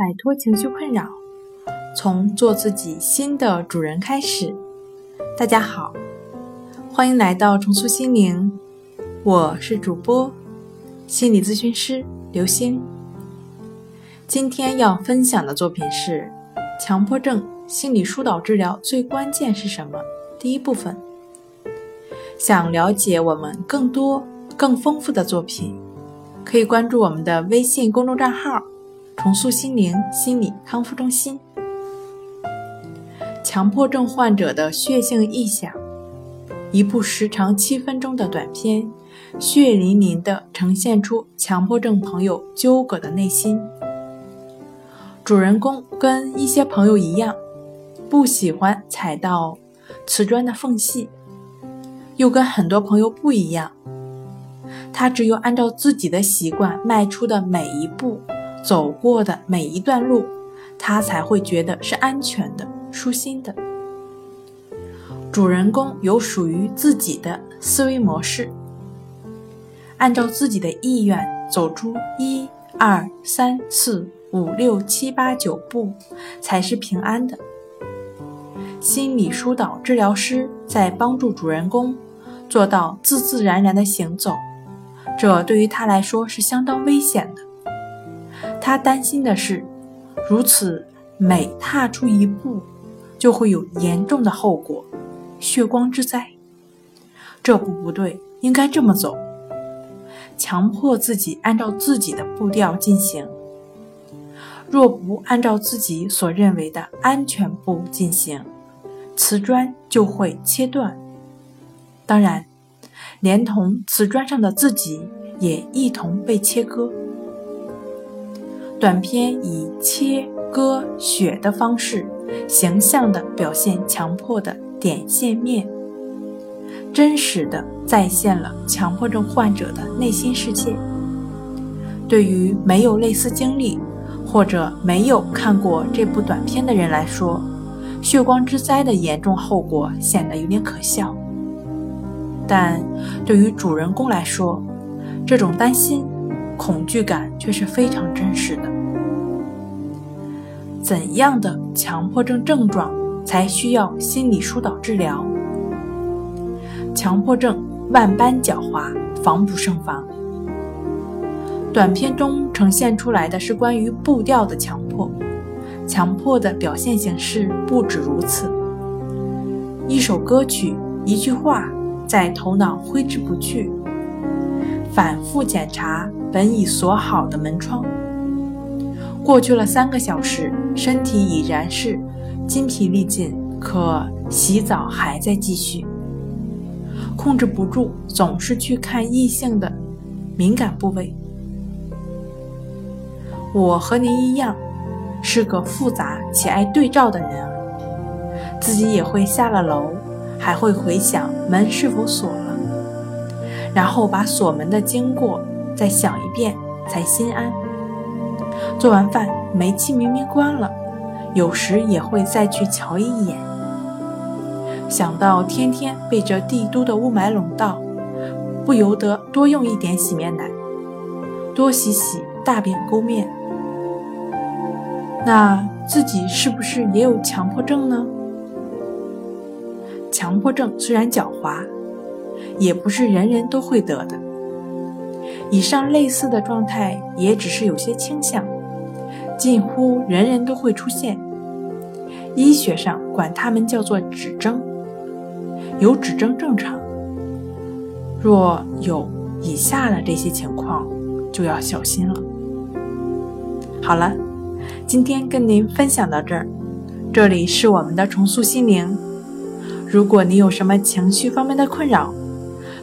摆脱情绪困扰，从做自己新的主人开始。大家好，欢迎来到重塑心灵，我是主播心理咨询师刘星。今天要分享的作品是《强迫症心理疏导治疗最关键是什么》第一部分。想了解我们更多、更丰富的作品，可以关注我们的微信公众账号。重塑心灵心理康复中心。强迫症患者的血性臆想，一部时长七分钟的短片，血淋淋地呈现出强迫症朋友纠葛的内心。主人公跟一些朋友一样，不喜欢踩到瓷砖的缝隙，又跟很多朋友不一样，他只有按照自己的习惯迈出的每一步。走过的每一段路，他才会觉得是安全的、舒心的。主人公有属于自己的思维模式，按照自己的意愿走出一二三四五六七八九步，才是平安的。心理疏导治疗师在帮助主人公做到自自然然的行走，这对于他来说是相当危险的。他担心的是，如此每踏出一步，就会有严重的后果，血光之灾。这步不对，应该这么走。强迫自己按照自己的步调进行，若不按照自己所认为的安全步进行，瓷砖就会切断。当然，连同瓷砖上的自己也一同被切割。短片以切割血的方式，形象地表现强迫的点线面，真实地再现了强迫症患者的内心世界。对于没有类似经历或者没有看过这部短片的人来说，血光之灾的严重后果显得有点可笑，但对于主人公来说，这种担心。恐惧感却是非常真实的。怎样的强迫症症状才需要心理疏导治疗？强迫症万般狡猾，防不胜防。短片中呈现出来的是关于步调的强迫，强迫的表现形式不止如此。一首歌曲，一句话，在头脑挥之不去。反复检查本已锁好的门窗，过去了三个小时，身体已然是筋疲力尽，可洗澡还在继续。控制不住，总是去看异性的敏感部位。我和您一样，是个复杂且爱对照的人，自己也会下了楼，还会回想门是否锁了。然后把锁门的经过再想一遍，才心安。做完饭，煤气明明关了，有时也会再去瞧一眼。想到天天被这帝都的雾霾笼罩，不由得多用一点洗面奶，多洗洗大便沟面。那自己是不是也有强迫症呢？强迫症虽然狡猾。也不是人人都会得的。以上类似的状态也只是有些倾向，近乎人人都会出现。医学上管它们叫做指征，有指征正常。若有以下的这些情况，就要小心了。好了，今天跟您分享到这儿，这里是我们的重塑心灵。如果你有什么情绪方面的困扰，